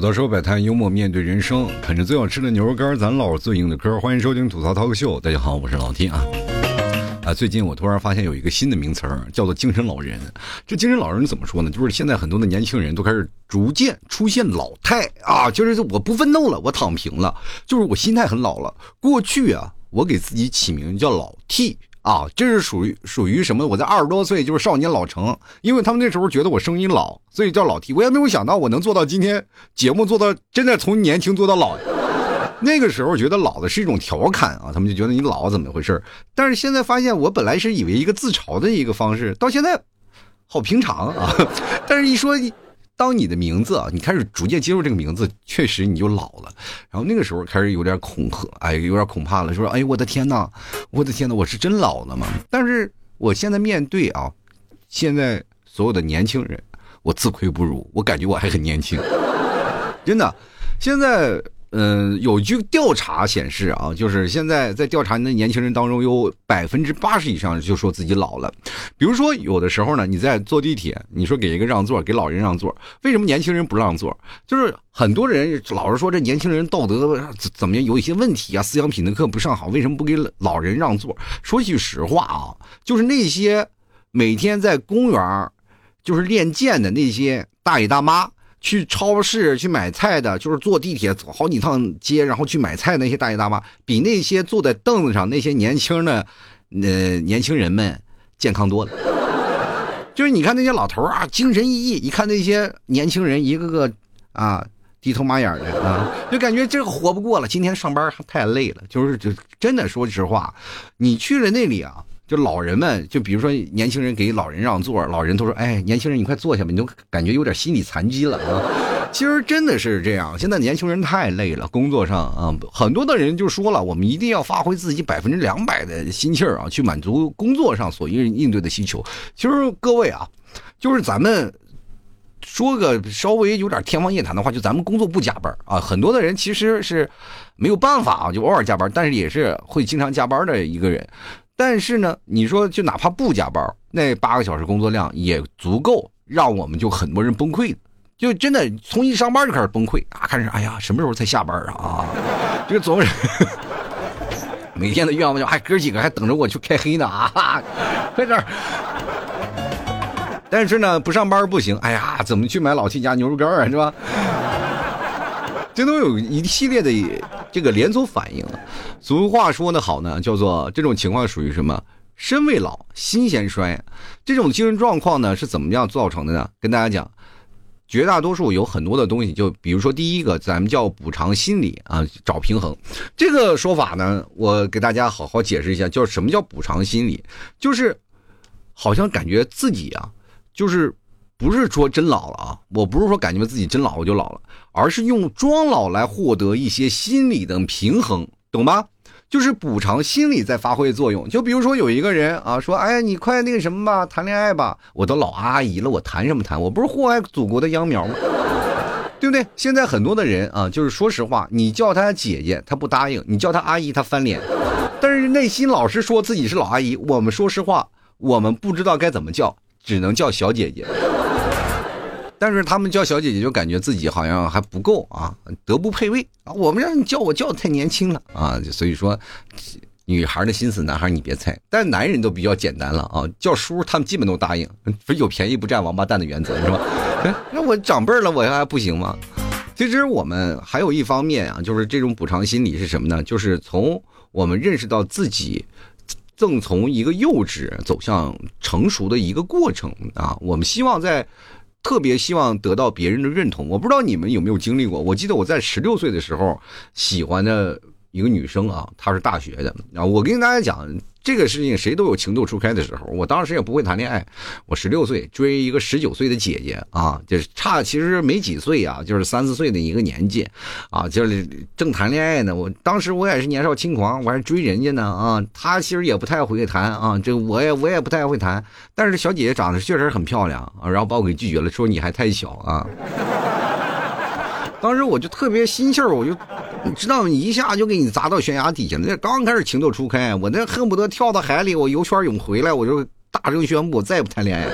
吐槽说摆摊，幽默面对人生，啃着最好吃的牛肉干，咱唠最硬的嗑。欢迎收听吐槽涛哥秀，大家好，我是老 T 啊。啊，最近我突然发现有一个新的名词儿，叫做精神老人。这精神老人怎么说呢？就是现在很多的年轻人都开始逐渐出现老态啊，就是我不奋斗了，我躺平了，就是我心态很老了。过去啊，我给自己起名叫老 T。啊，这是属于属于什么？我在二十多岁就是少年老成，因为他们那时候觉得我声音老，所以叫老 T。我也没有想到我能做到今天节目做到真的从年轻做到老。那个时候觉得老的是一种调侃啊，他们就觉得你老怎么回事？但是现在发现，我本来是以为一个自嘲的一个方式，到现在好平常啊。但是一说。当你的名字啊，你开始逐渐接受这个名字，确实你就老了。然后那个时候开始有点恐吓，哎，有点恐怕了，说，哎，我的天呐，我的天呐，我是真老了吗？但是我现在面对啊，现在所有的年轻人，我自愧不如，我感觉我还很年轻，真的，现在。嗯，有句调查显示啊，就是现在在调查的年轻人当中，有百分之八十以上就说自己老了。比如说，有的时候呢，你在坐地铁，你说给一个让座，给老人让座，为什么年轻人不让座？就是很多人老是说这年轻人道德怎么样有一些问题啊，思想品德课不上好，为什么不给老人让座？说句实话啊，就是那些每天在公园就是练剑的那些大爷大妈。去超市去买菜的，就是坐地铁走好几趟街，然后去买菜那些大爷大妈，比那些坐在凳子上那些年轻的，呃，年轻人们健康多了。就是你看那些老头啊，精神奕奕；一看那些年轻人，一个个啊低头马眼的啊，就感觉这个活不过了。今天上班太累了，就是就真的说实话，你去了那里啊。就老人们，就比如说年轻人给老人让座，老人都说：“哎，年轻人你快坐下吧。”你都感觉有点心理残疾了啊。其实真的是这样，现在年轻人太累了，工作上啊，很多的人就说了，我们一定要发挥自己百分之两百的心气儿啊，去满足工作上所应应对的需求。其实各位啊，就是咱们说个稍微有点天方夜谭的话，就咱们工作不加班啊，很多的人其实是没有办法啊，就偶尔加班，但是也是会经常加班的一个人。但是呢，你说就哪怕不加班，那八个小时工作量也足够让我们就很多人崩溃就真的从一上班就开始崩溃啊！开始哎呀，什么时候才下班啊？啊，这个总是每天的愿望就哎，哥几个还等着我去开黑呢啊！快点但是呢，不上班不行。哎呀，怎么去买老 T 家牛肉干啊？是吧？这都有一系列的这个连锁反应。俗话说的好呢，叫做这种情况属于什么？身未老，心先衰。这种精神状况呢，是怎么样造成的呢？跟大家讲，绝大多数有很多的东西，就比如说第一个，咱们叫补偿心理啊，找平衡。这个说法呢，我给大家好好解释一下，叫什么叫补偿心理？就是好像感觉自己啊，就是。不是说真老了啊，我不是说感觉自己真老我就老了，而是用装老来获得一些心理的平衡，懂吧？就是补偿心理在发挥作用。就比如说有一个人啊，说，哎呀，你快那个什么吧，谈恋爱吧，我都老阿姨了，我谈什么谈？我不是祸害祖国的秧苗吗？对不对？现在很多的人啊，就是说实话，你叫他姐姐，他不答应；你叫他阿姨，他翻脸。但是内心老是说自己是老阿姨。我们说实话，我们不知道该怎么叫，只能叫小姐姐。但是他们叫小姐姐，就感觉自己好像还不够啊，德不配位啊。我们让你叫我叫的太年轻了啊，所以说，女孩的心思，男孩你别猜。但男人都比较简单了啊，叫叔他们基本都答应，不是有便宜不占王八蛋的原则是吧？那我长辈了，我还不行吗？其实我们还有一方面啊，就是这种补偿心理是什么呢？就是从我们认识到自己正从一个幼稚走向成熟的一个过程啊，我们希望在。特别希望得到别人的认同，我不知道你们有没有经历过。我记得我在十六岁的时候，喜欢的一个女生啊，她是大学的。啊，我跟大家讲。这个事情谁都有情窦初开的时候，我当时也不会谈恋爱。我十六岁追一个十九岁的姐姐啊，就是差其实没几岁啊，就是三四岁的一个年纪，啊，就是正谈恋爱呢。我当时我也是年少轻狂，我还追人家呢啊。她其实也不太会谈啊，这我也我也不太会谈。但是小姐姐长得确实很漂亮啊，然后把我给拒绝了，说你还太小啊。当时我就特别心气儿，我就。你知道，你一下就给你砸到悬崖底下了。那刚开始情窦初开，我那恨不得跳到海里，我游圈泳回来，我就大声宣布我再也不谈恋爱。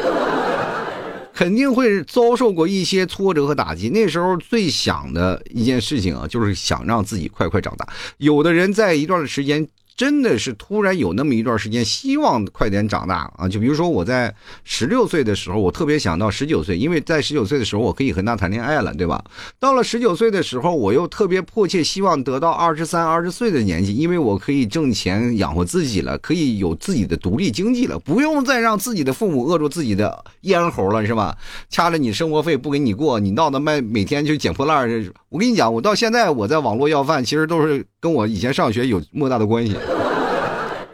肯定会遭受过一些挫折和打击。那时候最想的一件事情啊，就是想让自己快快长大。有的人在一段的时间。真的是突然有那么一段时间，希望快点长大啊！就比如说我在十六岁的时候，我特别想到十九岁，因为在十九岁的时候我可以和他谈恋爱了，对吧？到了十九岁的时候，我又特别迫切希望得到二十三、二十岁的年纪，因为我可以挣钱养活自己了，可以有自己的独立经济了，不用再让自己的父母饿住自己的咽喉了，是吧？掐着你生活费不给你过，你闹得卖每天就捡破烂我跟你讲，我到现在我在网络要饭，其实都是跟我以前上学有莫大的关系。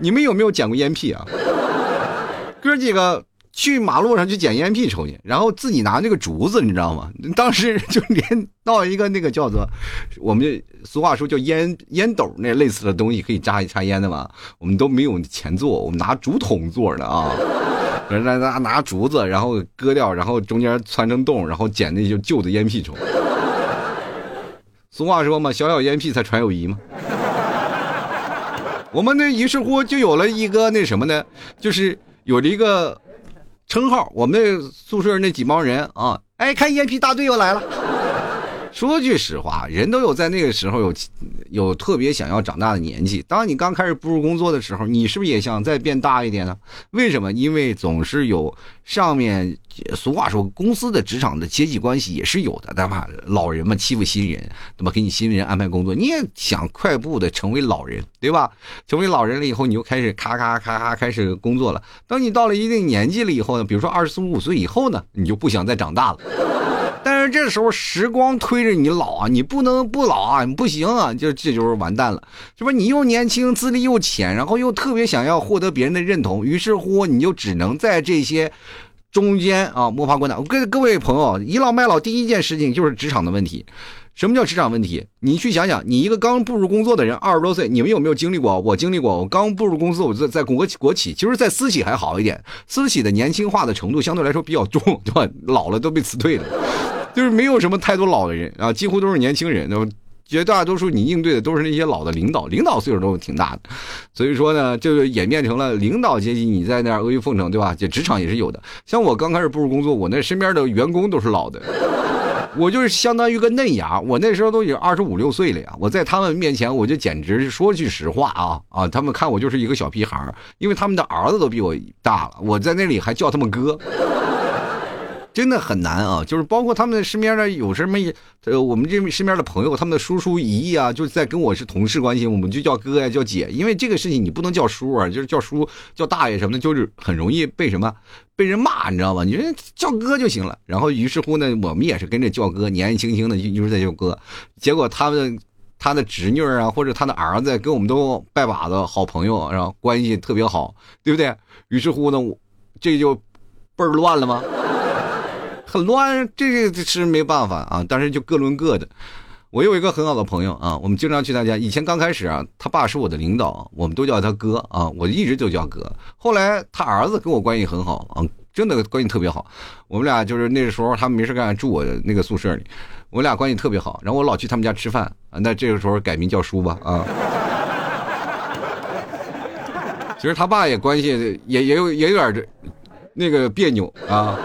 你们有没有捡过烟屁啊？哥几个去马路上去捡烟屁抽去，然后自己拿那个竹子，你知道吗？当时就连到一个那个叫做我们俗话说叫烟烟斗那类似的东西可以扎一插烟的嘛，我们都没有钱做，我们拿竹筒做的啊。拿拿拿竹子，然后割掉，然后中间穿成洞，然后捡那些旧的烟屁抽。俗话说嘛，小小烟屁才传友谊嘛。我们那于是乎就有了一个那什么呢，就是有了一个称号。我们那宿舍那几帮人啊，哎，看烟屁大队又来了。说句实话，人都有在那个时候有有特别想要长大的年纪。当你刚开始步入工作的时候，你是不是也想再变大一点呢？为什么？因为总是有上面俗话说，公司的职场的阶级关系也是有的，对吧？老人嘛欺负新人，那么？给你新人安排工作，你也想快步的成为老人，对吧？成为老人了以后，你就开始咔咔咔咔开始工作了。等你到了一定年纪了以后呢，比如说二十四五岁以后呢，你就不想再长大了。但是这时候时光推着你老啊，你不能不老啊，你不行啊，就这就是完蛋了，是不是？你又年轻，资历又浅，然后又特别想要获得别人的认同，于是乎你就只能在这些中间啊摸爬滚打。我跟各位朋友倚老卖老，第一件事情就是职场的问题。什么叫职场问题？你去想想，你一个刚步入工作的人，二十多岁，你们有没有经历过？我经历过。我刚步入公司，我在在国企国企，其实，在私企还好一点，私企的年轻化的程度相对来说比较重，对吧？老了都被辞退了。就是没有什么太多老的人啊，几乎都是年轻人。那么绝大多数你应对的都是那些老的领导，领导岁数都挺大的。所以说呢，就演变成了领导阶级你在那儿阿谀奉承，对吧？这职场也是有的。像我刚开始步入工作，我那身边的员工都是老的，我就是相当于个嫩芽。我那时候都已经二十五六岁了呀，我在他们面前我就简直是说句实话啊啊，他们看我就是一个小屁孩因为他们的儿子都比我大了，我在那里还叫他们哥。真的很难啊，就是包括他们身边的有什么，呃，我们这身边的朋友，他们的叔叔姨姨啊，就是在跟我是同事关系，我们就叫哥呀，叫姐，因为这个事情你不能叫叔啊，就是叫叔叫大爷什么的，就是很容易被什么被人骂，你知道吧？你说叫哥就行了。然后于是乎呢，我们也是跟着叫哥，年纪轻轻的就就是在叫哥，结果他们他的侄女啊，或者他的儿子跟我们都拜把子好朋友，然后关系特别好，对不对？于是乎呢，这就倍儿乱了吗？很乱，这个是没办法啊。但是就各论各的。我有一个很好的朋友啊，我们经常去他家。以前刚开始啊，他爸是我的领导，我们都叫他哥啊，我一直就叫哥。后来他儿子跟我关系很好啊，真的关系特别好。我们俩就是那时候他们没事干，住我的那个宿舍里，我俩关系特别好。然后我老去他们家吃饭啊，那这个时候改名叫叔吧啊。其实他爸也关系也也有也有点这那个别扭啊。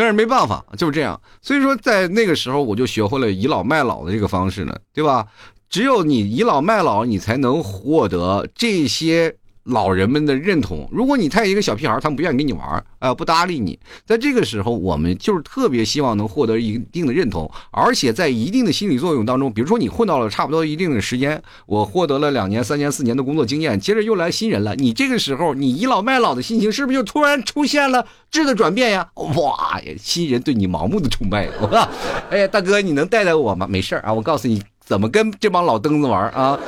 但是没办法，就是这样。所以说，在那个时候，我就学会了倚老卖老的这个方式呢，对吧？只有你倚老卖老，你才能获得这些。老人们的认同，如果你太一个小屁孩，他们不愿意跟你玩啊，不搭理你。在这个时候，我们就是特别希望能获得一定的认同，而且在一定的心理作用当中，比如说你混到了差不多一定的时间，我获得了两年、三年、四年的工作经验，接着又来新人了，你这个时候你倚老卖老的心情是不是就突然出现了质的转变呀？哇呀，新人对你盲目的崇拜，我 哎，大哥，你能带带我吗？没事啊，我告诉你怎么跟这帮老登子玩啊。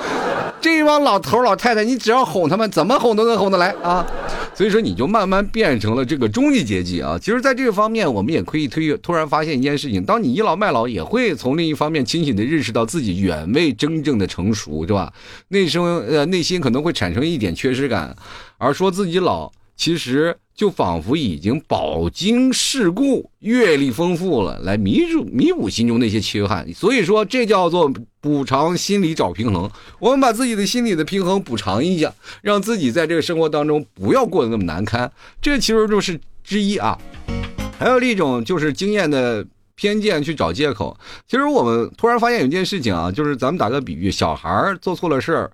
这帮老头老太太，你只要哄他们，怎么哄都能哄得来啊！所以说，你就慢慢变成了这个中级阶级啊。其实，在这个方面，我们也可以推，突然发现一件事情：当你倚老卖老，也会从另一方面清醒的认识到自己远未真正的成熟，是吧？内生呃内心可能会产生一点缺失感，而说自己老，其实。就仿佛已经饱经世故、阅历丰富了，来弥补弥补心中那些缺憾。所以说，这叫做补偿心理找平衡。我们把自己的心理的平衡补偿一下，让自己在这个生活当中不要过得那么难堪。这其实就是之一啊。还有一种就是经验的偏见去找借口。其实我们突然发现有件事情啊，就是咱们打个比喻，小孩做错了事儿。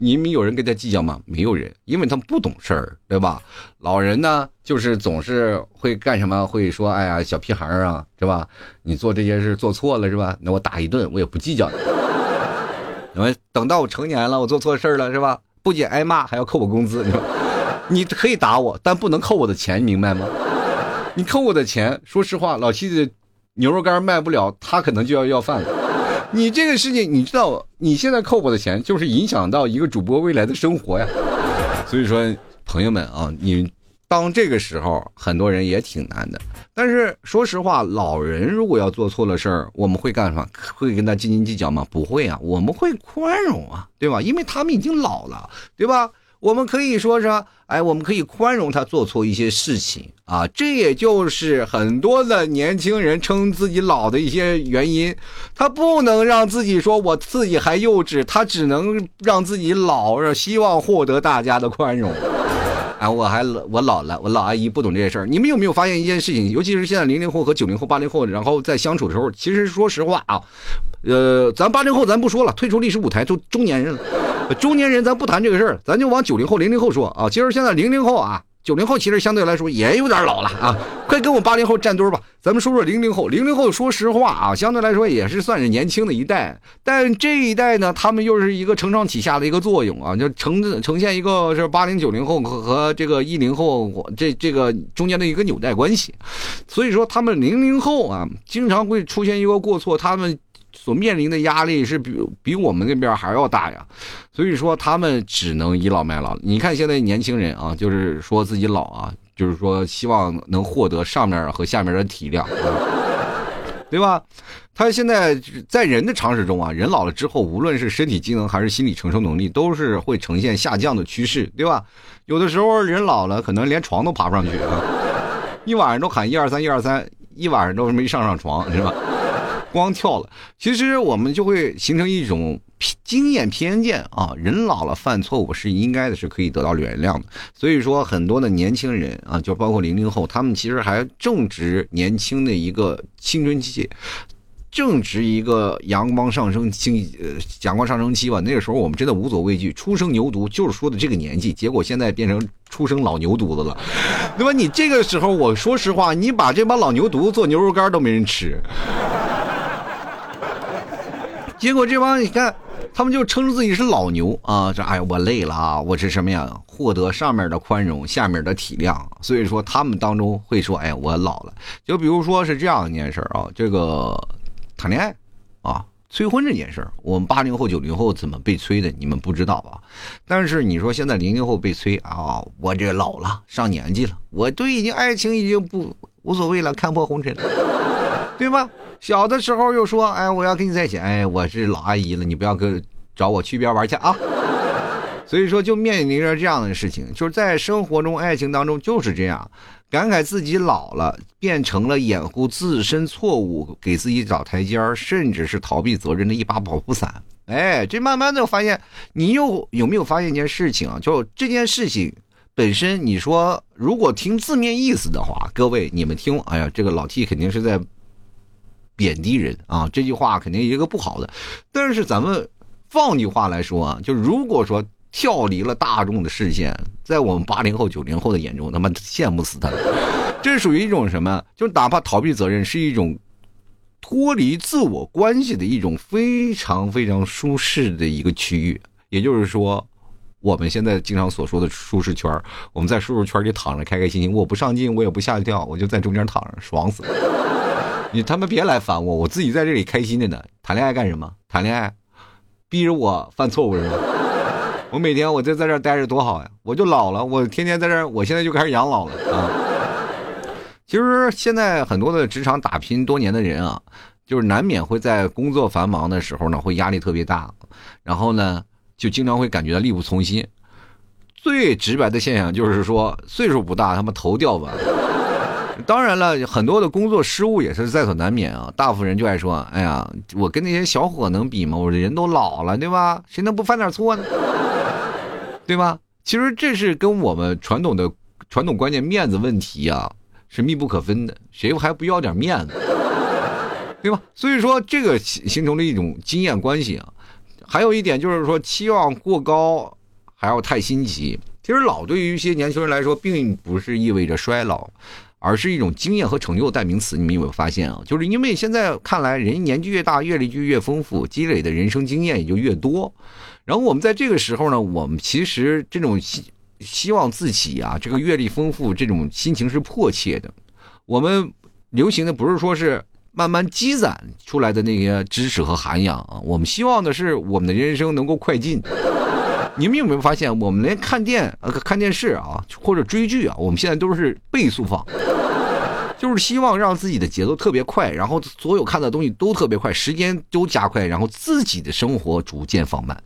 你们有人跟他计较吗？没有人，因为他们不懂事儿，对吧？老人呢，就是总是会干什么？会说：“哎呀，小屁孩儿啊，是吧？你做这件事做错了，是吧？那我打一顿，我也不计较。因为等到我成年了，我做错事儿了，是吧？不仅挨骂，还要扣我工资。你可以打我，但不能扣我的钱，明白吗？你扣我的钱，说实话，老七的牛肉干卖不了，他可能就要要饭了。”你这个事情，你知道，你现在扣我的钱，就是影响到一个主播未来的生活呀。所以说，朋友们啊，你当这个时候，很多人也挺难的。但是说实话，老人如果要做错了事儿，我们会干什么？会跟他斤斤计较吗？不会啊，我们会宽容啊，对吧？因为他们已经老了，对吧？我们可以说是，哎，我们可以宽容他做错一些事情啊，这也就是很多的年轻人称自己老的一些原因。他不能让自己说我自己还幼稚，他只能让自己老，希望获得大家的宽容。哎，我还我老了，我老阿姨不懂这些事儿。你们有没有发现一件事情？尤其是现在零零后和九零后、八零后，然后在相处的时候，其实说实话啊，呃，咱八零后咱不说了，退出历史舞台，都中年人了。中年人咱不谈这个事儿，咱就往九零后、零零后说啊。其实现在零零后啊，九零后其实相对来说也有点老了啊。快跟我八零后站堆吧，咱们说说零零后。零零后说实话啊，相对来说也是算是年轻的一代，但这一代呢，他们又是一个承上启下的一个作用啊，就呈呈现一个是八零九零后和这个一零后这这个中间的一个纽带关系。所以说，他们零零后啊，经常会出现一个过错，他们。所面临的压力是比比我们那边还要大呀，所以说他们只能倚老卖老。你看现在年轻人啊，就是说自己老啊，就是说希望能获得上面和下面的体谅，对吧？他现在在人的常识中啊，人老了之后，无论是身体机能还是心理承受能力，都是会呈现下降的趋势，对吧？有的时候人老了，可能连床都爬不上去啊，一晚上都喊一二三一二三，一晚上都没上上床，是吧？光跳了，其实我们就会形成一种经验偏见啊。人老了犯错误是应该的，是可以得到原谅的。所以说，很多的年轻人啊，就包括零零后，他们其实还正值年轻的一个青春期，正值一个阳光上升期，呃，阳光上升期吧。那个时候我们真的无所畏惧，初生牛犊就是说的这个年纪。结果现在变成初生老牛犊子了，那么？你这个时候，我说实话，你把这帮老牛犊做牛肉干都没人吃。结果这帮你看，他们就称自己是老牛啊！这哎，我累了啊！我是什么呀？获得上面的宽容，下面的体谅。所以说，他们当中会说：“哎，我老了。”就比如说是这样一件事啊，这个谈恋爱啊，催婚这件事，我们八零后、九零后怎么被催的？你们不知道吧？但是你说现在零零后被催啊，我这老了，上年纪了，我都已经爱情已经不无所谓了，看破红尘，对吧？小的时候又说，哎，我要跟你在一起，哎，我是老阿姨了，你不要跟找我去边玩去啊。所以说，就面临着这样的事情，就是在生活中、爱情当中就是这样，感慨自己老了，变成了掩护自身错误、给自己找台阶儿，甚至是逃避责任的一把保护伞。哎，这慢慢的发现，你又有没有发现一件事情啊？就这件事情本身，你说如果听字面意思的话，各位你们听，哎呀，这个老 T 肯定是在。贬低人啊，这句话肯定一个不好的。但是咱们放句话来说啊，就如果说跳离了大众的视线，在我们八零后、九零后的眼中，他妈羡慕死他了。这属于一种什么？就哪怕逃避责任，是一种脱离自我关系的一种非常非常舒适的一个区域。也就是说，我们现在经常所说的舒适圈，我们在舒适圈里躺着，开开心心。我不上进，我也不下跳，我就在中间躺着，爽死了。你他妈别来烦我，我自己在这里开心着呢。谈恋爱干什么？谈恋爱，逼着我犯错误是吗？我每天我就在这待着多好呀！我就老了，我天天在这，我现在就开始养老了啊。其实现在很多的职场打拼多年的人啊，就是难免会在工作繁忙的时候呢，会压力特别大，然后呢，就经常会感觉到力不从心。最直白的现象就是说，岁数不大，他妈头掉完。当然了，很多的工作失误也是在所难免啊。大部分人就爱说：“哎呀，我跟那些小伙能比吗？我这人都老了，对吧？谁能不犯点错呢？对吧？”其实这是跟我们传统的传统观念面子问题啊是密不可分的，谁还不要点面子，对吧？所以说这个形成了一种经验关系啊。还有一点就是说，期望过高还要太新奇。其实老对于一些年轻人来说，并不是意味着衰老，而是一种经验和成就的代名词。你们有没有发现啊？就是因为现在看来，人年纪越大，阅历就越丰富，积累的人生经验也就越多。然后我们在这个时候呢，我们其实这种希希望自己啊，这个阅历丰富，这种心情是迫切的。我们流行的不是说是。慢慢积攒出来的那些知识和涵养啊，我们希望的是我们的人生能够快进。你们有没有发现，我们连看电呃看电视啊，或者追剧啊，我们现在都是倍速放，就是希望让自己的节奏特别快，然后所有看的东西都特别快，时间都加快，然后自己的生活逐渐放慢。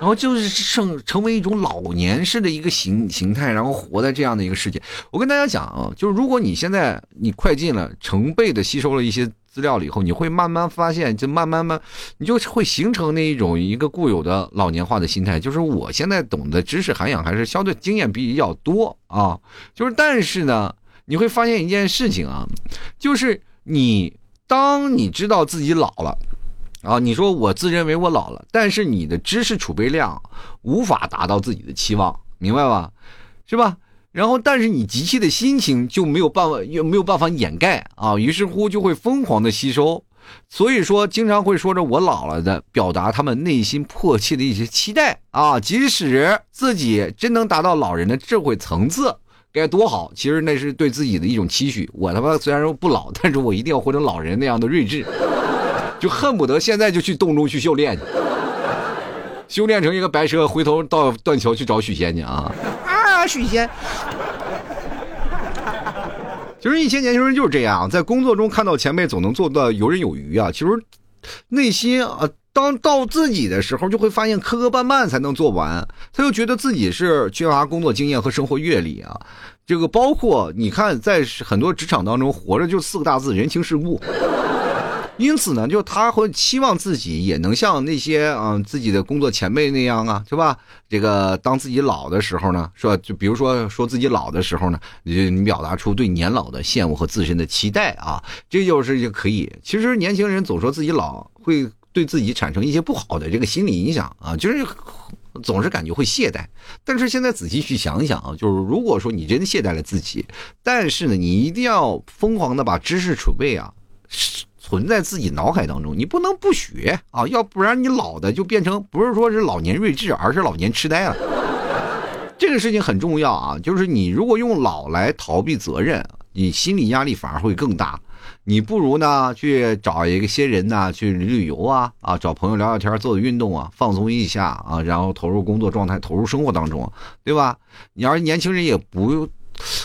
然后就是成成为一种老年式的一个形形态，然后活在这样的一个世界。我跟大家讲啊，就是如果你现在你快进了，成倍的吸收了一些资料了以后，你会慢慢发现，就慢慢慢，你就会形成那一种一个固有的老年化的心态。就是我现在懂的知识涵养还是相对经验比较多啊，就是但是呢，你会发现一件事情啊，就是你当你知道自己老了。啊，你说我自认为我老了，但是你的知识储备量无法达到自己的期望，明白吧？是吧？然后，但是你急切的心情就没有办法，又没有办法掩盖啊，于是乎就会疯狂的吸收，所以说经常会说着我老了的，表达他们内心迫切的一些期待啊，即使自己真能达到老人的智慧层次，该多好！其实那是对自己的一种期许。我他妈虽然说不老，但是我一定要活成老人那样的睿智。就恨不得现在就去洞中去修炼去，修炼成一个白蛇，回头到断桥去找许仙去啊！许仙！其实一些年轻人就是这样，在工作中看到前辈总能做到游刃有余啊，其实内心啊，当到自己的时候，就会发现磕磕绊绊才能做完，他就觉得自己是缺乏工作经验和生活阅历啊。这个包括你看，在很多职场当中，活着就四个大字：人情世故。因此呢，就他会期望自己也能像那些啊自己的工作前辈那样啊，是吧？这个当自己老的时候呢，是吧？就比如说说自己老的时候呢，你你表达出对年老的羡慕和自身的期待啊，这就是就可以。其实年轻人总说自己老，会对自己产生一些不好的这个心理影响啊，就是总是感觉会懈怠。但是现在仔细去想想啊，就是如果说你真懈怠了自己，但是呢，你一定要疯狂的把知识储备啊。存在自己脑海当中，你不能不学啊，要不然你老的就变成不是说是老年睿智，而是老年痴呆了。这个事情很重要啊，就是你如果用老来逃避责任，你心理压力反而会更大。你不如呢去找一个些人呢去旅旅游啊啊，找朋友聊聊天，做做运动啊，放松一下啊，然后投入工作状态，投入生活当中，对吧？你要是年轻人也不。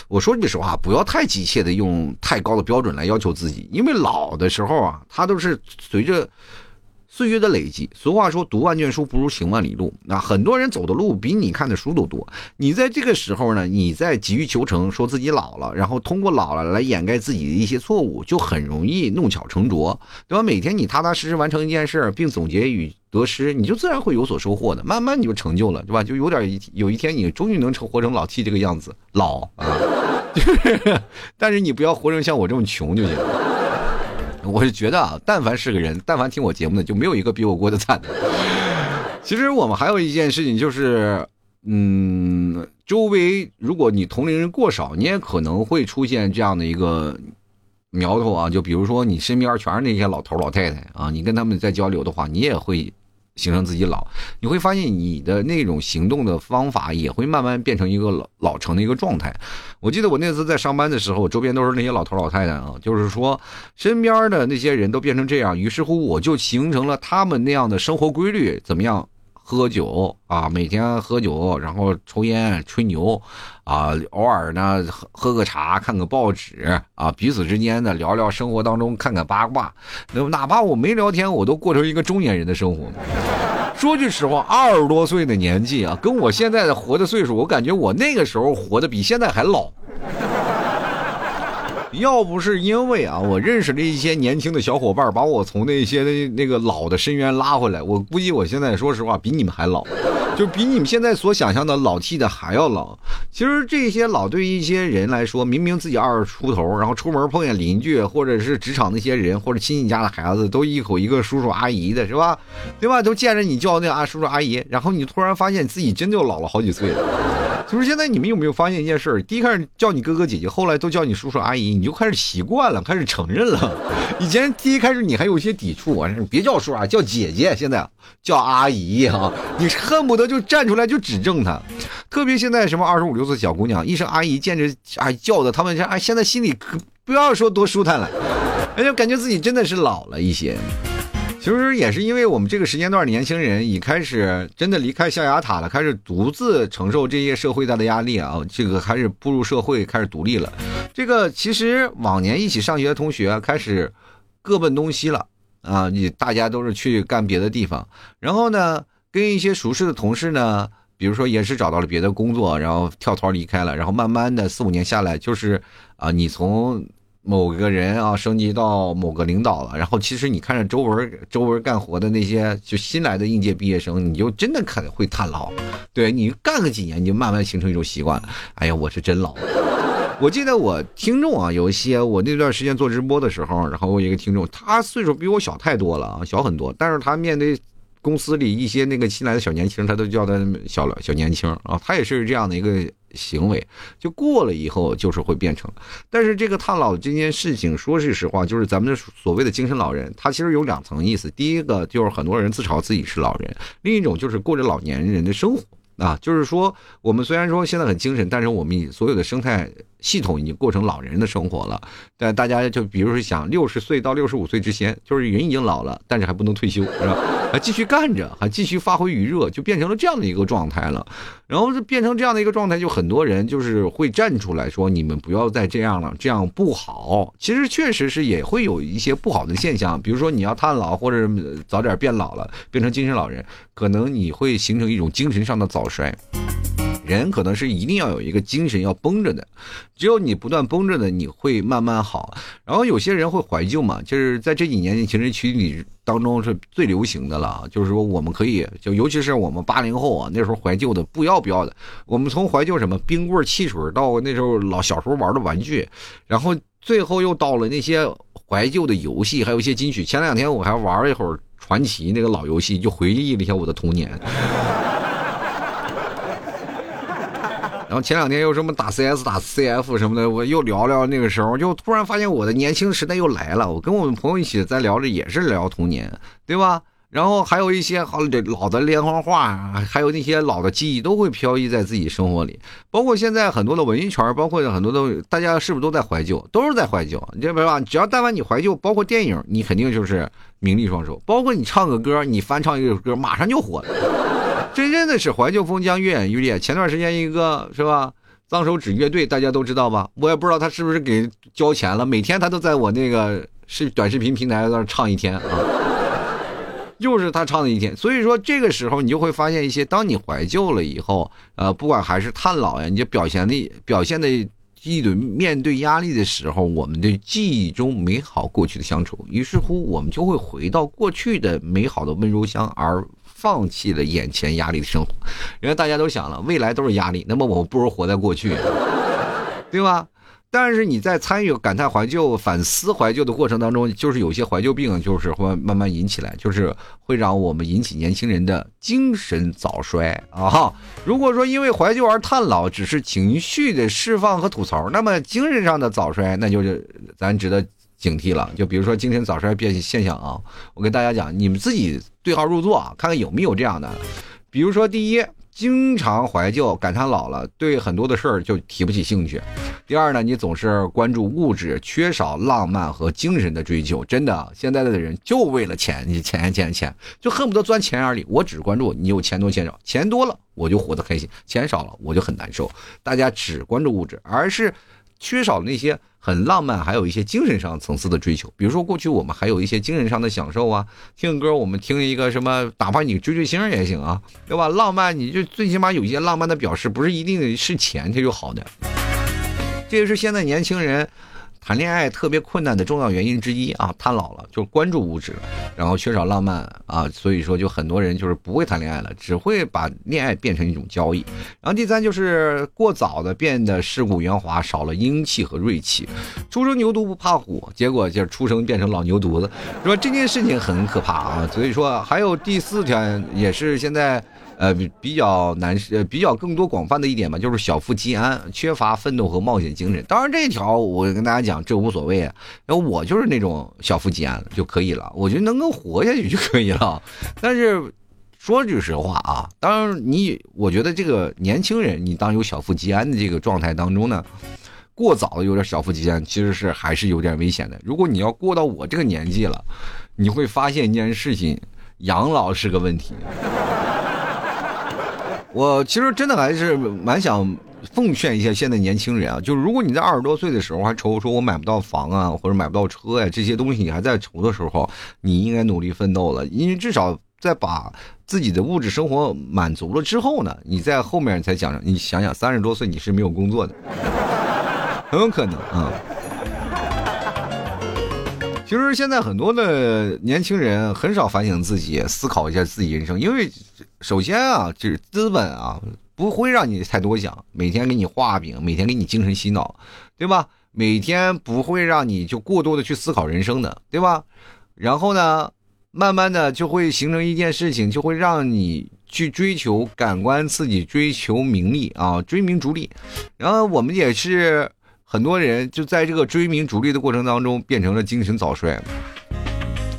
我说句实话，不要太急切的用太高的标准来要求自己，因为老的时候啊，它都是随着岁月的累积。俗话说，读万卷书不如行万里路。那很多人走的路比你看的书都多。你在这个时候呢，你在急于求成，说自己老了，然后通过老了来掩盖自己的一些错误，就很容易弄巧成拙，对吧？每天你踏踏实实完成一件事，并总结与。得失，你就自然会有所收获的。慢慢你就成就了，对吧？就有点有一天你终于能成活成老 T 这个样子，老啊，但是你不要活成像我这么穷就行。我是觉得啊，但凡是个人，但凡听我节目的，就没有一个比我过得惨的。其实我们还有一件事情就是，嗯，周围如果你同龄人过少，你也可能会出现这样的一个。苗头啊，就比如说你身边全是那些老头老太太啊，你跟他们在交流的话，你也会形成自己老。你会发现你的那种行动的方法也会慢慢变成一个老老成的一个状态。我记得我那次在上班的时候，周边都是那些老头老太太啊，就是说身边的那些人都变成这样，于是乎我就形成了他们那样的生活规律，怎么样？喝酒啊，每天喝酒，然后抽烟、吹牛，啊，偶尔呢喝喝个茶，看个报纸，啊，彼此之间呢聊聊生活当中，看看八卦。那哪怕我没聊天，我都过成一个中年人的生活。说句实话，二十多岁的年纪啊，跟我现在的活的岁数，我感觉我那个时候活的比现在还老。要不是因为啊，我认识了一些年轻的小伙伴，把我从那些那个老的深渊拉回来，我估计我现在说实话比你们还老。就比你们现在所想象的老气的还要老。其实这些老对于一些人来说，明明自己二十出头，然后出门碰见邻居或者是职场那些人或者亲戚家的孩子，都一口一个叔叔阿姨的，是吧？对吧？都见着你叫那啊叔叔阿姨，然后你突然发现自己真就老了好几岁了。就是现在你们有没有发现一件事？第一开始叫你哥哥姐姐，后来都叫你叔叔阿姨，你就开始习惯了，开始承认了。以前第一开始你还有一些抵触啊，别叫叔啊，叫姐姐。现在叫阿姨哈，你恨不得就站出来就指正他。特别现在什么二十五六岁小姑娘一声阿姨，见着啊叫的，他们哎现在心里可不要说多舒坦了，哎就感觉自己真的是老了一些。其实也是因为我们这个时间段年轻人已开始真的离开象牙塔了，开始独自承受这些社会带的压力啊，这个开始步入社会，开始独立了。这个其实往年一起上学的同学开始各奔东西了啊，你大家都是去干别的地方，然后呢，跟一些熟识的同事呢，比如说也是找到了别的工作，然后跳槽离开了，然后慢慢的四五年下来，就是啊，你从。某个人啊，升级到某个领导了，然后其实你看着周围周围干活的那些就新来的应届毕业生，你就真的可能会叹老。对你干个几年，你就慢慢形成一种习惯了。哎呀，我是真老。我记得我听众啊，有一些我那段时间做直播的时候，然后我一个听众，他岁数比我小太多了啊，小很多，但是他面对。公司里一些那个新来的小年轻，他都叫他小了小年轻啊，他也是这样的一个行为，就过了以后就是会变成。但是这个叹老这件事情，说句实话，就是咱们的所谓的精神老人，他其实有两层意思。第一个就是很多人自嘲自己是老人，另一种就是过着老年人的生活。啊，就是说，我们虽然说现在很精神，但是我们所有的生态系统已经过成老人的生活了。但大家就比如说想六十岁到六十五岁之前，就是人已经老了，但是还不能退休，是吧？还继续干着，还继续发挥余热，就变成了这样的一个状态了。然后就变成这样的一个状态，就很多人就是会站出来说：“你们不要再这样了，这样不好。”其实确实是也会有一些不好的现象，比如说你要叹老，或者早点变老了，变成精神老人，可能你会形成一种精神上的早衰。人可能是一定要有一个精神要绷着的，只有你不断绷着的，你会慢慢好。然后有些人会怀旧嘛，就是在这几年的情人群里当中是最流行的了。就是说我们可以，就尤其是我们八零后啊，那时候怀旧的不要不要的。我们从怀旧什么冰棍、汽水，到那时候老小时候玩的玩具，然后最后又到了那些怀旧的游戏，还有一些金曲。前两天我还玩了一会儿传奇那个老游戏，就回忆了一下我的童年。然后前两天又什么打 CS 打 CF 什么的，我又聊聊那个时候，就突然发现我的年轻时代又来了。我跟我们朋友一起在聊着，也是聊童年，对吧？然后还有一些好老的连环画，还有那些老的记忆都会飘逸在自己生活里。包括现在很多的文艺圈，包括很多的大家是不是都在怀旧？都是在怀旧，你明白吧？只要但凡你怀旧，包括电影，你肯定就是名利双收。包括你唱个歌，你翻唱一首歌，马上就火了。真正的是怀旧风将越演越烈。前段时间一个是吧，脏手指乐队大家都知道吧？我也不知道他是不是给交钱了，每天他都在我那个是短视频平台那唱一天啊，又是他唱的一天。所以说这个时候你就会发现一些，当你怀旧了以后，呃，不管还是叹老呀，你就表现的表现的一种面对压力的时候，我们的记忆中美好过去的乡愁，于是乎我们就会回到过去的美好的温柔乡而。放弃了眼前压力的生活，因为大家都想了，未来都是压力，那么我们不如活在过去，对吧？但是你在参与感叹怀旧、反思怀旧的过程当中，就是有些怀旧病，就是会慢慢引起来，就是会让我们引起年轻人的精神早衰啊！如果说因为怀旧而叹老，只是情绪的释放和吐槽，那么精神上的早衰，那就是咱值得。警惕了，就比如说精神早衰变现象啊，我跟大家讲，你们自己对号入座，看看有没有这样的。比如说，第一，经常怀旧感叹老了，对很多的事儿就提不起兴趣；第二呢，你总是关注物质，缺少浪漫和精神的追求。真的，现在的人就为了钱，你钱钱钱，就恨不得钻钱眼里。我只关注你有钱多钱少，钱多了我就活得开心，钱少了我就很难受。大家只关注物质，而是缺少那些。很浪漫，还有一些精神上层次的追求。比如说，过去我们还有一些精神上的享受啊，听歌我们听一个什么，哪怕你追追星也行啊，对吧？浪漫，你就最起码有一些浪漫的表示，不是一定是钱它就好的。这也是现在年轻人。谈恋爱特别困难的重要原因之一啊，太老了，就关注物质，然后缺少浪漫啊，所以说就很多人就是不会谈恋爱了，只会把恋爱变成一种交易。然后第三就是过早的变得世故圆滑，少了英气和锐气。初生牛犊不怕虎，结果就是出生变成老牛犊子，说这件事情很可怕啊。所以说还有第四条也是现在。呃，比较难，呃，比较更多广泛的一点吧，就是小富即安，缺乏奋斗和冒险精神。当然，这一条我跟大家讲，这无所谓啊。然后我就是那种小富即安就可以了，我觉得能够活下去就可以了。但是说句实话啊，当然你，我觉得这个年轻人，你当有小富即安的这个状态当中呢，过早的有点小富即安，其实是还是有点危险的。如果你要过到我这个年纪了，你会发现一件事情，养老是个问题。我其实真的还是蛮想奉劝一下现在年轻人啊，就是如果你在二十多岁的时候还愁说我买不到房啊，或者买不到车呀，这些东西你还在愁的时候，你应该努力奋斗了，因为至少在把自己的物质生活满足了之后呢，你在后面才讲，你想想三十多岁你是没有工作的，很有可能啊。其实现在很多的年轻人很少反省自己，思考一下自己人生，因为首先啊，就是资本啊不会让你太多想，每天给你画饼，每天给你精神洗脑，对吧？每天不会让你就过多的去思考人生的，对吧？然后呢，慢慢的就会形成一件事情，就会让你去追求感官刺激，追求名利啊，追名逐利。然后我们也是。很多人就在这个追名逐利的过程当中，变成了精神早衰。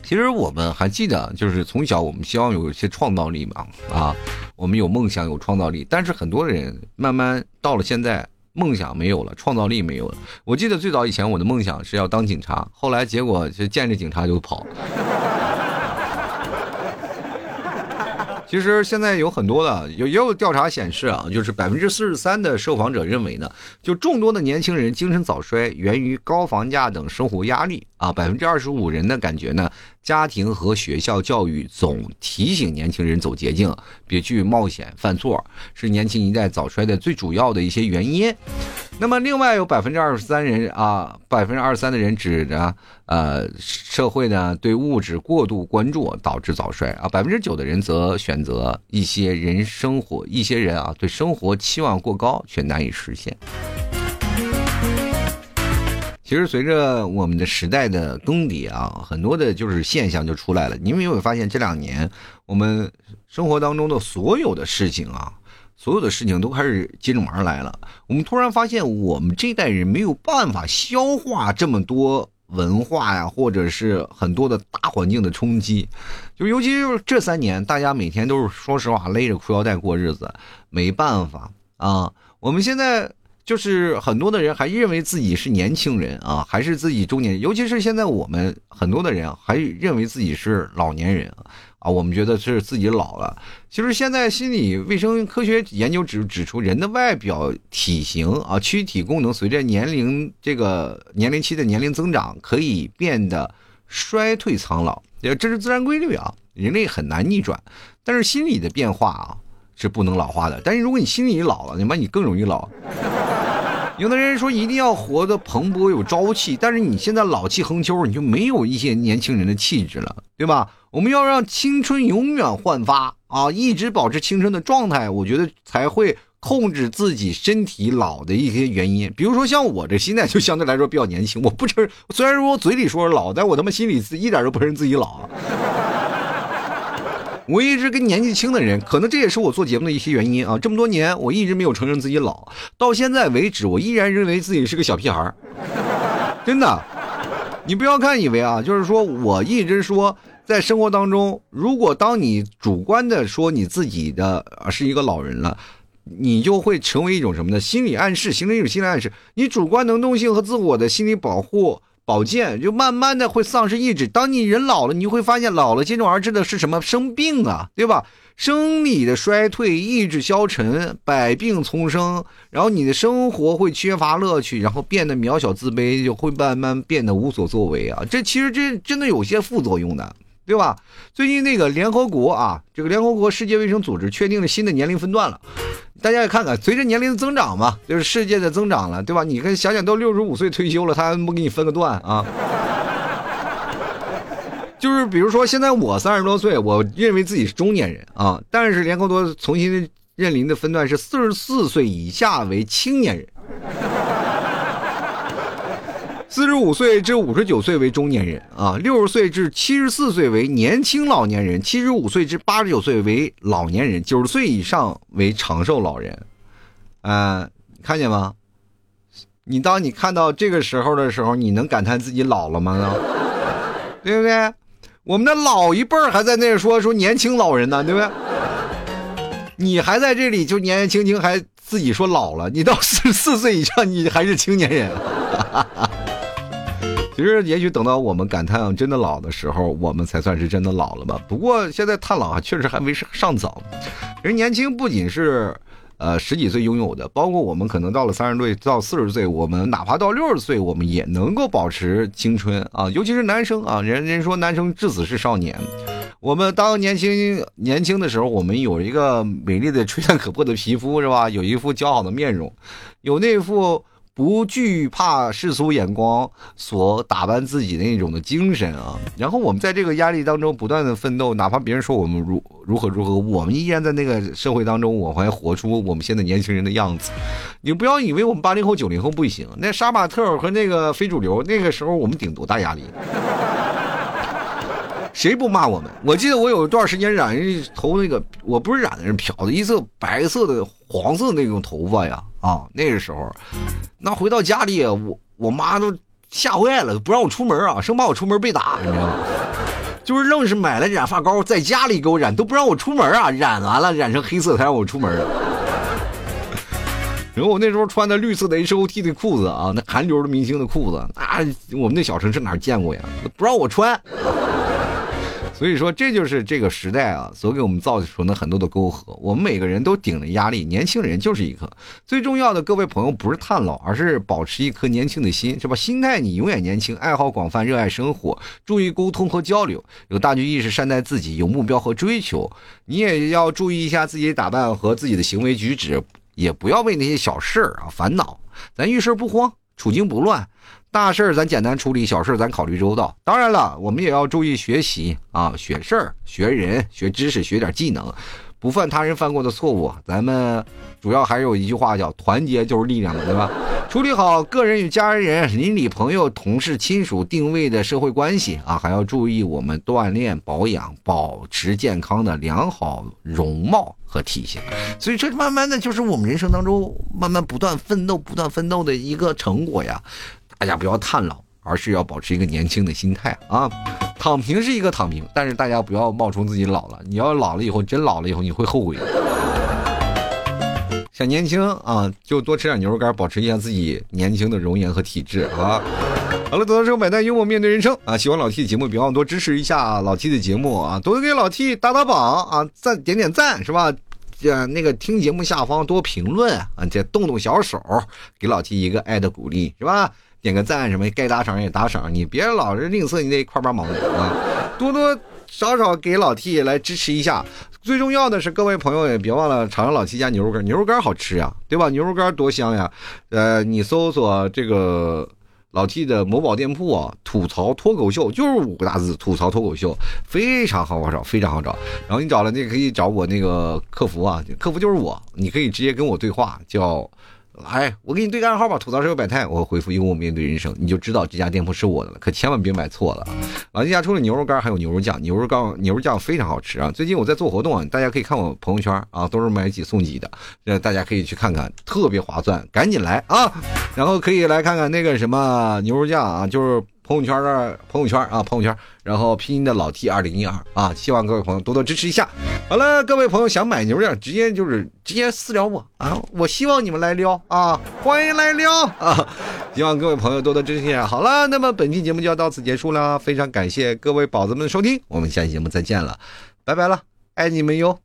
其实我们还记得，就是从小我们希望有一些创造力嘛，啊，我们有梦想，有创造力。但是很多人慢慢到了现在，梦想没有了，创造力没有了。我记得最早以前我的梦想是要当警察，后来结果就见着警察就跑。其实现在有很多的有也有调查显示啊，就是百分之四十三的受访者认为呢，就众多的年轻人精神早衰源于高房价等生活压力。啊，百分之二十五人的感觉呢。家庭和学校教育总提醒年轻人走捷径，别去冒险犯错，是年轻一代早衰的最主要的一些原因。那么，另外有百分之二十三人啊，百分之二十三的人指着呃社会呢对物质过度关注导致早衰啊，百分之九的人则选择一些人生活，一些人啊对生活期望过高却难以实现。其实随着我们的时代的更迭啊，很多的就是现象就出来了。你们有没有发现这两年我们生活当中的所有的事情啊，所有的事情都开始接踵而来了。我们突然发现，我们这代人没有办法消化这么多文化呀，或者是很多的大环境的冲击。就尤其就是这三年，大家每天都是说实话勒着裤腰带过日子，没办法啊。我们现在。就是很多的人还认为自己是年轻人啊，还是自己中年，尤其是现在我们很多的人还认为自己是老年人啊，我们觉得是自己老了。其实现在心理卫生科学研究指指出，人的外表体型啊，躯体功能随着年龄这个年龄期的年龄增长，可以变得衰退苍老，这是自然规律啊，人类很难逆转。但是心理的变化啊是不能老化的，但是如果你心里老了，你妈你更容易老。有的人说一定要活得蓬勃有朝气，但是你现在老气横秋，你就没有一些年轻人的气质了，对吧？我们要让青春永远焕发啊，一直保持青春的状态，我觉得才会控制自己身体老的一些原因。比如说像我这现在就相对来说比较年轻，我不承，虽然说我嘴里说老，但我他妈心里一点都不认自己老。我一直跟年纪轻的人，可能这也是我做节目的一些原因啊。这么多年，我一直没有承认自己老，到现在为止，我依然认为自己是个小屁孩真的，你不要看以为啊，就是说我一直说，在生活当中，如果当你主观的说你自己的是一个老人了，你就会成为一种什么呢？心理暗示，形成一种心理暗示，你主观能动性和自我的心理保护。保健就慢慢的会丧失意志。当你人老了，你会发现老了接踵而至的是什么？生病啊，对吧？生理的衰退，意志消沉，百病丛生，然后你的生活会缺乏乐趣，然后变得渺小自卑，就会慢慢变得无所作为啊。这其实这真的有些副作用的。对吧？最近那个联合国啊，这个联合国世界卫生组织确定了新的年龄分段了。大家也看看，随着年龄的增长嘛，就是世界的增长了，对吧？你看，想想都六十五岁退休了，他还不给你分个段啊？就是比如说，现在我三十多岁，我认为自己是中年人啊，但是联合国重新认领的分段是四十四岁以下为青年人。四十五岁至五十九岁为中年人啊，六十岁至七十四岁为年轻老年人，七十五岁至八十九岁为老年人，九十岁以上为长寿老人。啊，看见吗？你当你看到这个时候的时候，你能感叹自己老了吗？对不对？我们的老一辈儿还在那说说年轻老人呢，对不对？你还在这里就年年轻轻，还自己说老了。你到四十四岁以上，你还是青年人。其实，也许等到我们感叹真的老的时候，我们才算是真的老了吧。不过，现在叹老啊，确实还为尚早。人年轻不仅是呃十几岁拥有的，包括我们可能到了三十岁到四十岁，我们哪怕到六十岁，我们也能够保持青春啊。尤其是男生啊，人人说男生至死是少年。我们当年轻年轻的时候，我们有一个美丽的 吹弹可破的皮肤，是吧？有一副姣好的面容，有那副。不惧怕世俗眼光所打扮自己那种的精神啊，然后我们在这个压力当中不断的奋斗，哪怕别人说我们如如何如何，我们依然在那个社会当中，我还活出我们现在年轻人的样子。你不要以为我们八零后九零后不行，那杀马特和那个非主流，那个时候我们顶多大压力。谁不骂我们？我记得我有一段时间染一头那个，我不是染的，是漂的一色白色的黄色那种头发呀啊！那个时候，那回到家里，我我妈都吓坏了，不让我出门啊，生怕我出门被打，你知道吗？就是愣是买了染发膏，在家里给我染，都不让我出门啊！染完了染成黑色才让我出门。然后我那时候穿的绿色的 H O T 的裤子啊，那韩流的明星的裤子啊，我们那小城市哪见过呀？不让我穿。所以说，这就是这个时代啊，所给我们造成的很多的沟壑。我们每个人都顶着压力，年轻人就是一颗最重要的。各位朋友，不是叹老，而是保持一颗年轻的心，是吧？心态你永远年轻，爱好广泛，热爱生活，注意沟通和交流，有大局意识，善待自己，有目标和追求。你也要注意一下自己的打扮和自己的行为举止，也不要为那些小事儿啊烦恼。咱遇事不慌，处境不乱。大事儿咱简单处理，小事儿咱考虑周到。当然了，我们也要注意学习啊，学事儿、学人、学知识、学点技能，不犯他人犯过的错误。咱们主要还有一句话叫“团结就是力量”，对吧？处理好个人与家人、邻里朋友、同事、亲属定位的社会关系啊，还要注意我们锻炼、保养、保持健康的良好容貌和体型。所以，这慢慢的就是我们人生当中慢慢不断奋斗、不断奋斗的一个成果呀。大家不要叹老，而是要保持一个年轻的心态啊！躺平是一个躺平，但是大家不要冒充自己老了。你要老了以后，真老了以后，你会后悔。想年轻啊，就多吃点牛肉干，保持一下自己年轻的容颜和体质啊！好了，多多生百态，幽默面对人生啊！喜欢老 T 的节目，别忘多支持一下老 T 的节目啊！多给老 T 打打榜啊，赞点点赞是吧？这那个听节目下方多评论啊，这动动小手，给老 T 一个爱的鼓励是吧？点个赞什么，该打赏也打赏，你别老是吝啬你那块八毛啊，多多少少给老 T 来支持一下。最重要的是，各位朋友也别忘了尝尝老 T 家牛肉干，牛肉干好吃呀，对吧？牛肉干多香呀！呃，你搜索这个老 T 的某宝店铺啊，吐槽脱口秀就是五个大字，吐槽脱口秀非常好找，非常好找。然后你找了，你可以找我那个客服啊，客服就是我，你可以直接跟我对话，叫。哎，我给你对个暗号吧，吐槽社会百态，我回复幽默面对人生，你就知道这家店铺是我的了。可千万别买错了。老金家除了牛肉干，还有牛肉酱，牛肉干牛肉酱非常好吃啊。最近我在做活动啊，大家可以看我朋友圈啊，都是买几送几的，呃，大家可以去看看，特别划算，赶紧来啊！然后可以来看看那个什么牛肉酱啊，就是。朋友圈的朋友圈啊，朋友圈，然后拼音的老 T 二零一二啊，希望各位朋友多多支持一下。好了，各位朋友想买牛肉，直接就是直接私聊我啊，我希望你们来撩啊，欢迎来撩啊，希望各位朋友多多支持一下。好了，那么本期节目就要到此结束了，非常感谢各位宝子们的收听，我们下期节目再见了，拜拜了，爱你们哟。